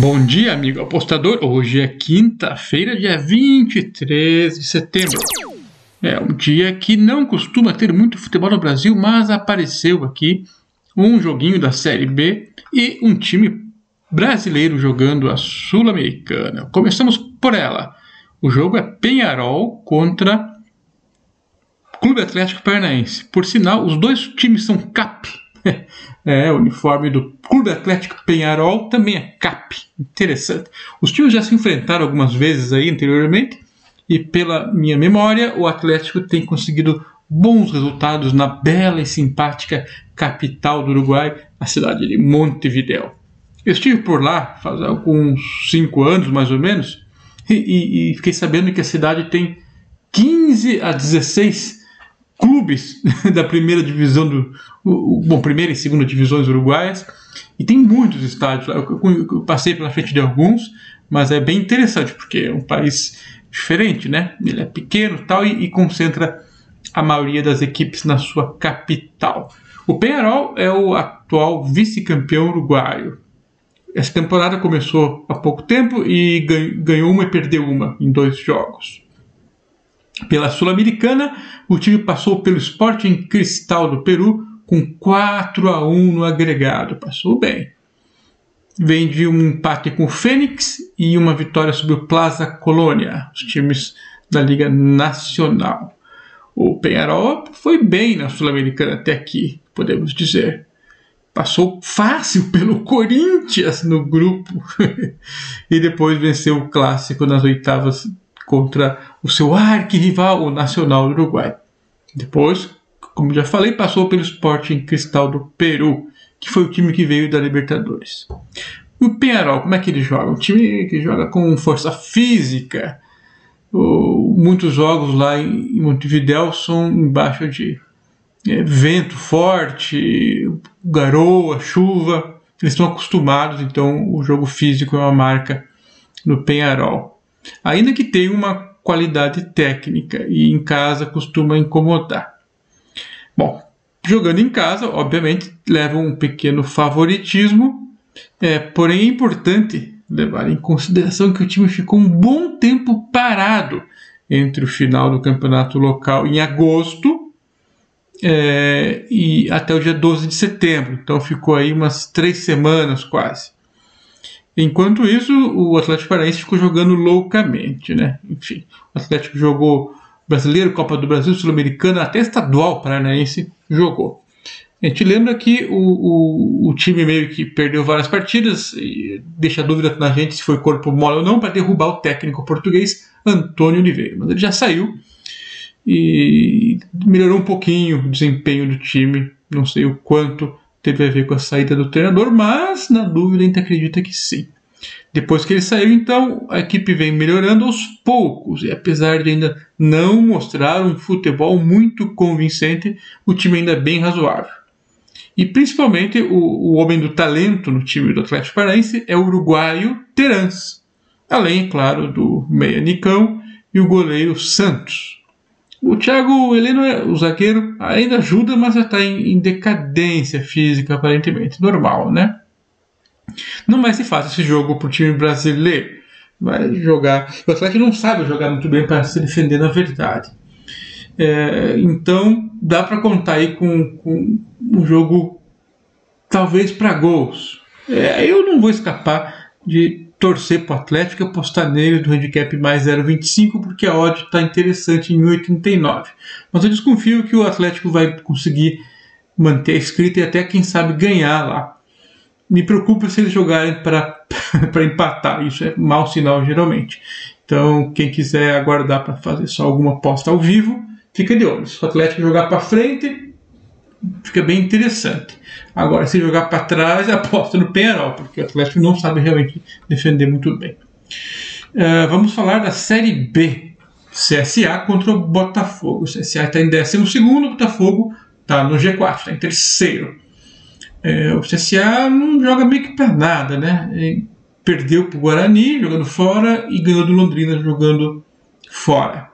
Bom dia, amigo apostador. Hoje é quinta-feira, dia 23 de setembro. É um dia que não costuma ter muito futebol no Brasil, mas apareceu aqui um joguinho da Série B e um time brasileiro jogando a Sul-Americana. Começamos por ela. O jogo é Penharol contra Clube Atlético Paranaense. Por sinal, os dois times são CAP. é, o uniforme do Clube Atlético Penharol também é CAP. Interessante. Os times já se enfrentaram algumas vezes aí anteriormente e pela minha memória, o Atlético tem conseguido bons resultados na bela e simpática capital do Uruguai, a cidade de Montevideo. Eu estive por lá faz alguns cinco anos, mais ou menos, e, e fiquei sabendo que a cidade tem 15 a 16 clubes da primeira divisão do. Bom, primeira e segunda divisões uruguaias. E tem muitos estádios. Eu, eu passei pela frente de alguns, mas é bem interessante, porque é um país diferente, né? Ele é pequeno tal, e, e concentra a maioria das equipes na sua capital. O Penharol é o atual vice-campeão uruguaio. Essa temporada começou há pouco tempo e ganhou uma e perdeu uma em dois jogos. Pela Sul-Americana, o time passou pelo Sporting Cristal do Peru com 4 a 1 no agregado. Passou bem. Vem de um empate com o Fênix e uma vitória sobre o Plaza Colônia, os times da Liga Nacional. O Penharol foi bem na Sul-Americana até aqui, podemos dizer passou fácil pelo Corinthians no grupo e depois venceu o clássico nas oitavas contra o seu arquirrival, o Nacional do Uruguai. Depois, como já falei, passou pelo Sporting Cristal do Peru, que foi o time que veio da Libertadores. O Penharol, como é que ele joga? Um time que joga com força física. Muitos jogos lá em Montevideo são embaixo de é, vento forte, garoa, chuva. Eles estão acostumados, então o jogo físico é uma marca no Penharol. Ainda que tenha uma qualidade técnica e em casa costuma incomodar. Bom, jogando em casa, obviamente, leva um pequeno favoritismo, é, porém é importante levar em consideração que o time ficou um bom tempo parado entre o final do campeonato local em agosto é, e até o dia 12 de setembro. Então ficou aí umas três semanas quase. Enquanto isso, o Atlético Paranaense ficou jogando loucamente, né? Enfim, o Atlético jogou Brasileiro, Copa do Brasil, Sul-Americana, até estadual paranaense jogou. A gente lembra que o, o, o, time meio que perdeu várias partidas, e deixa dúvida na gente se foi corpo mole ou não, para derrubar o técnico português Antônio Oliveira. Mas ele já saiu e melhorou um pouquinho o desempenho do time. Não sei o quanto teve a ver com a saída do treinador, mas na dúvida a gente acredita que sim. Depois que ele saiu, então, a equipe vem melhorando aos poucos, e apesar de ainda não mostrar um futebol muito convincente, o time ainda é bem razoável. E principalmente o, o homem do talento no time do Atlético Paranaense é o uruguaio Terans, além, claro, do meia Nicão e o goleiro Santos. O Thiago Heleno, é, o zagueiro, ainda ajuda, mas já está em, em, decadência física, aparentemente. Normal, né? Não vai ser fácil esse jogo para o time brasileiro. Vai jogar. O Atlético não sabe jogar muito bem para se defender, na verdade. É, então, dá para contar aí com, com um jogo, talvez para gols. É, eu não vou escapar de torcer para o Atlético e apostar nele do handicap mais 0,25 porque a odd está interessante em 1,89. Mas eu desconfio que o Atlético vai conseguir manter a escrita e até quem sabe ganhar lá. Me preocupa se eles jogarem para empatar, isso é mau sinal geralmente. Então, quem quiser aguardar para fazer só alguma aposta ao vivo, fica de olho. Se o Atlético jogar para frente, fica bem interessante. Agora, se jogar para trás, aposta no Penharol, porque o Atlético não sabe realmente defender muito bem. Uh, vamos falar da Série B. CSA contra o Botafogo. O CSA está em 12, o Botafogo está no G4, está em terceiro. É, o CSA não joga meio que para nada, né? perdeu para o Guarani jogando fora e ganhou do Londrina jogando fora.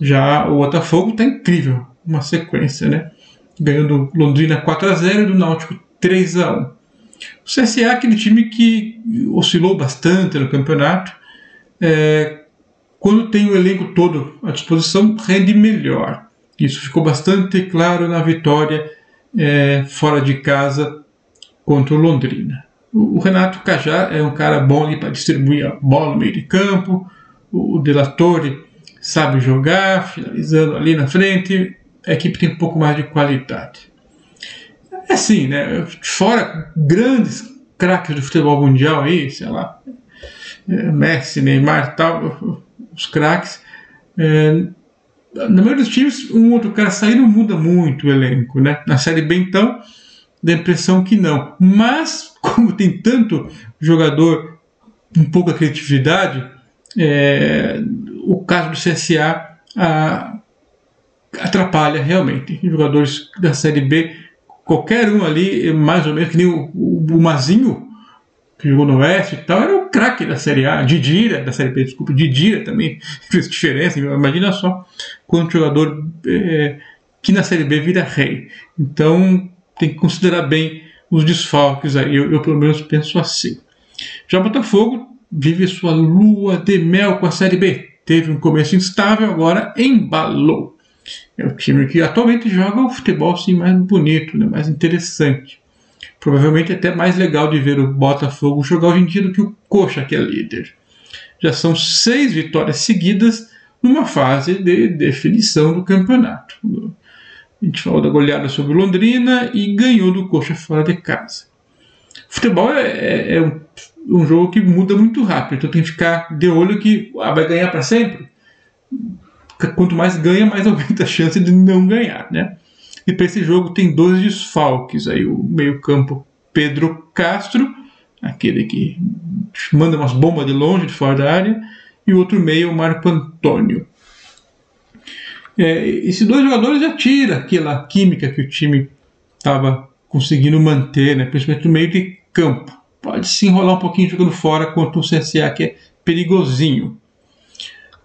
Já o Botafogo está incrível, uma sequência, né? Ganhando Londrina 4 a 0 e do Náutico 3 a 1. O CSA é aquele time que oscilou bastante no campeonato. É, quando tem o elenco todo à disposição, rende melhor. Isso ficou bastante claro na vitória é, fora de casa contra o Londrina. O, Renato Cajá é um cara bom para distribuir a bola no meio de campo. O, o Delatore sabe jogar, finalizando ali na frente. A equipe tem um pouco mais de qualidade. É assim, né? Fora grandes craques do futebol mundial aí, sei lá, é, Messi, Neymar tal, os craques. É, na maioria dos times, um outro cara sair não muda muito o elenco, né? Na Série B, então, dá a impressão que não. Mas, como tem tanto jogador com pouca criatividade, é, o caso do CSA a, atrapalha realmente. Jogadores da Série B qualquer um ali, mais ou menos, que nem o, o, o Mazinho, que jogou no Oeste e tal, era o craque da Série A, Didira, da Série B, desculpa, Didira também fez diferença, imagina só quanto jogador é, que na Série B vira rei. Então tem que considerar bem os desfalques aí, eu, eu pelo menos penso assim. Já Botafogo vive sua lua de mel com a Série B. Teve um começo instável, agora embalou. É o time que atualmente joga o futebol assim, mais bonito, né, mais interessante. Provavelmente até mais legal de ver o Botafogo jogar hoje em dia do que o Coxa, que é líder. Já são seis vitórias seguidas numa fase de definição do campeonato. A gente falou da goleada sobre o Londrina e ganhou do Coxa fora de casa. Futebol é, é, é um, um, jogo que muda muito rápido, então tem que ficar de olho que ah, vai ganhar para sempre quanto mais ganha, mais aumenta a chance de não ganhar, né? E para esse jogo tem dois desfalques aí, o meio-campo Pedro Castro, aquele que manda umas bombas de longe, de fora da área, e o outro meio, o Marco Antônio. É, esses dois jogadores já tiram aquela química que o time estava conseguindo manter, né, principalmente no meio de campo. Pode se enrolar um pouquinho jogando fora contra o CSA, que é perigosinho.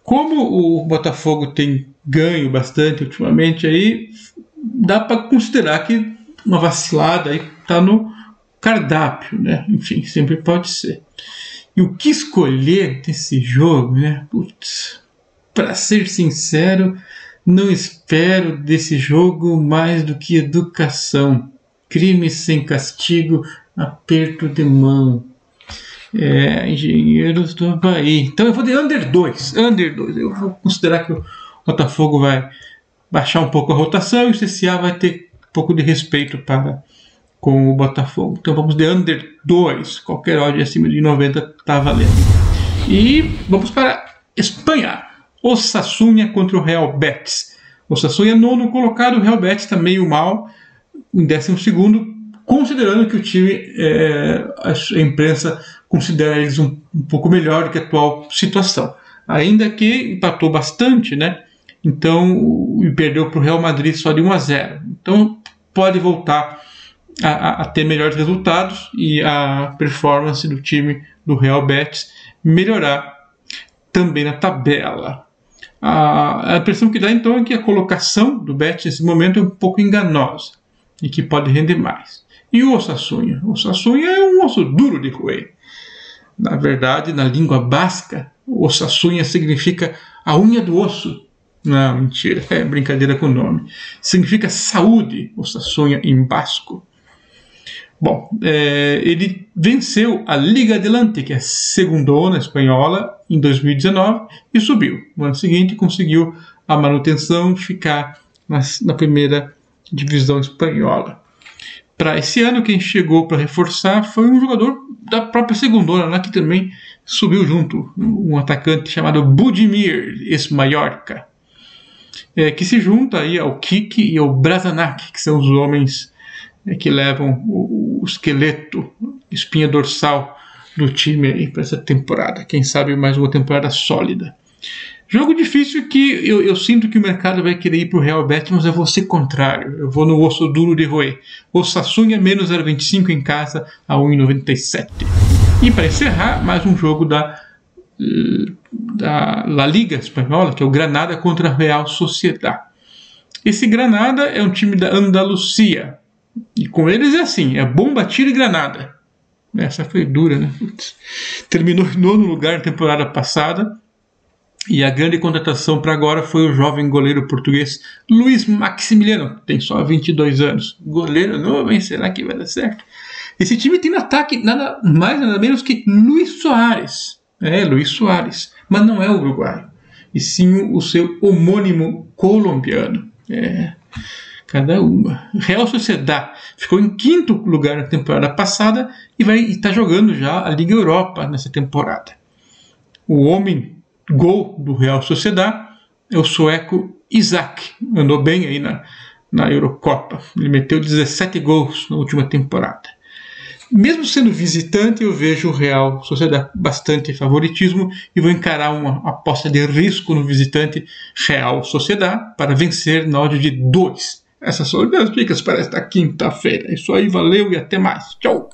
Como o Botafogo tem ganho bastante ultimamente, aí dá para considerar que uma vacilada aí está no cardápio, né? Enfim, sempre pode ser. E o que escolher desse jogo, né? Putz, para ser sincero, não espero desse jogo mais do que educação. Crime sem castigo, aperto de mão. É, Engenheiros do Havaí. Então eu vou de under 2. Under 2. Eu vou considerar que o Botafogo vai baixar um pouco a rotação e o CCA vai ter um pouco de respeito para com o Botafogo. Então vamos de under 2. Qualquer odd acima de 90 está valendo. E vamos para Espanha. O Sassunha contra o Real Betis. O Sassunha nono colocado, o Real Betis está meio mal em décimo segundo, considerando que o time, é, a imprensa considera eles um, um pouco melhor do que a atual situação. Ainda que empatou bastante, né? Então, e perdeu para o Real Madrid só de 1 a 0. Então, pode voltar a, a, ter melhores resultados e a performance do time do Real Betis melhorar também na tabela. A, a impressão que dá então é que a colocação do Betis nesse momento é um pouco enganosa e que pode render mais. E o Osassunha? O Osassunha é um osso duro de roer. Na verdade, na língua basca, ossasunha significa a unha do osso. Não, mentira, é brincadeira com o nome. Significa saúde, ossasunha em basco. Bom, é, ele venceu a Liga Adelante, que é a segundona espanhola, em 2019 e subiu. No ano seguinte conseguiu a manutenção de ficar na, na primeira divisão espanhola. Para esse ano, quem chegou para reforçar foi um jogador da própria segundona, lá que também subiu junto, um atacante chamado Budimir Esmaiorca, é, que se junta aí ao Kik e ao Brazanac, que são os homens é, que levam o, o, esqueleto, espinha dorsal do time para essa temporada. Quem sabe mais uma temporada sólida. Jogo difícil que eu, eu, sinto que o mercado vai querer ir para o Real Betis, mas eu vou ser contrário. Eu vou no osso duro de roer. O Sassunha menos 0,25 em casa a 1,97. E para encerrar, mais um jogo da, da La Liga Espanhola, que é o Granada contra a Real Sociedad. Esse Granada é um time da Andalucia. E com eles é assim, é bomba, tiro e granada. Essa foi dura, né? Terminou em nono lugar na temporada passada. E a grande contratação para agora foi o jovem goleiro português Luiz Maximiliano, que tem só 22 anos. Goleiro novo, hein? Será que vai dar certo? Esse time tem no ataque nada mais nada menos que Luiz Soares. É, Luiz Soares. Mas não é o uruguaio. E sim o seu homônimo colombiano. É cada uma. Real Sociedad ficou em quinto lugar na temporada passada e vai estar tá jogando já a Liga Europa nessa temporada. O homem gol do Real Sociedad é o sueco Isaac. Andou bem aí na, na Eurocopa. Ele meteu 17 gols na última temporada. Mesmo sendo visitante, eu vejo o Real Sociedad bastante favoritismo e vou encarar uma aposta de risco no visitante Real Sociedad para vencer na odd de 2. Essas são as minhas dicas para esta quinta-feira. É isso aí, valeu e até mais. Tchau!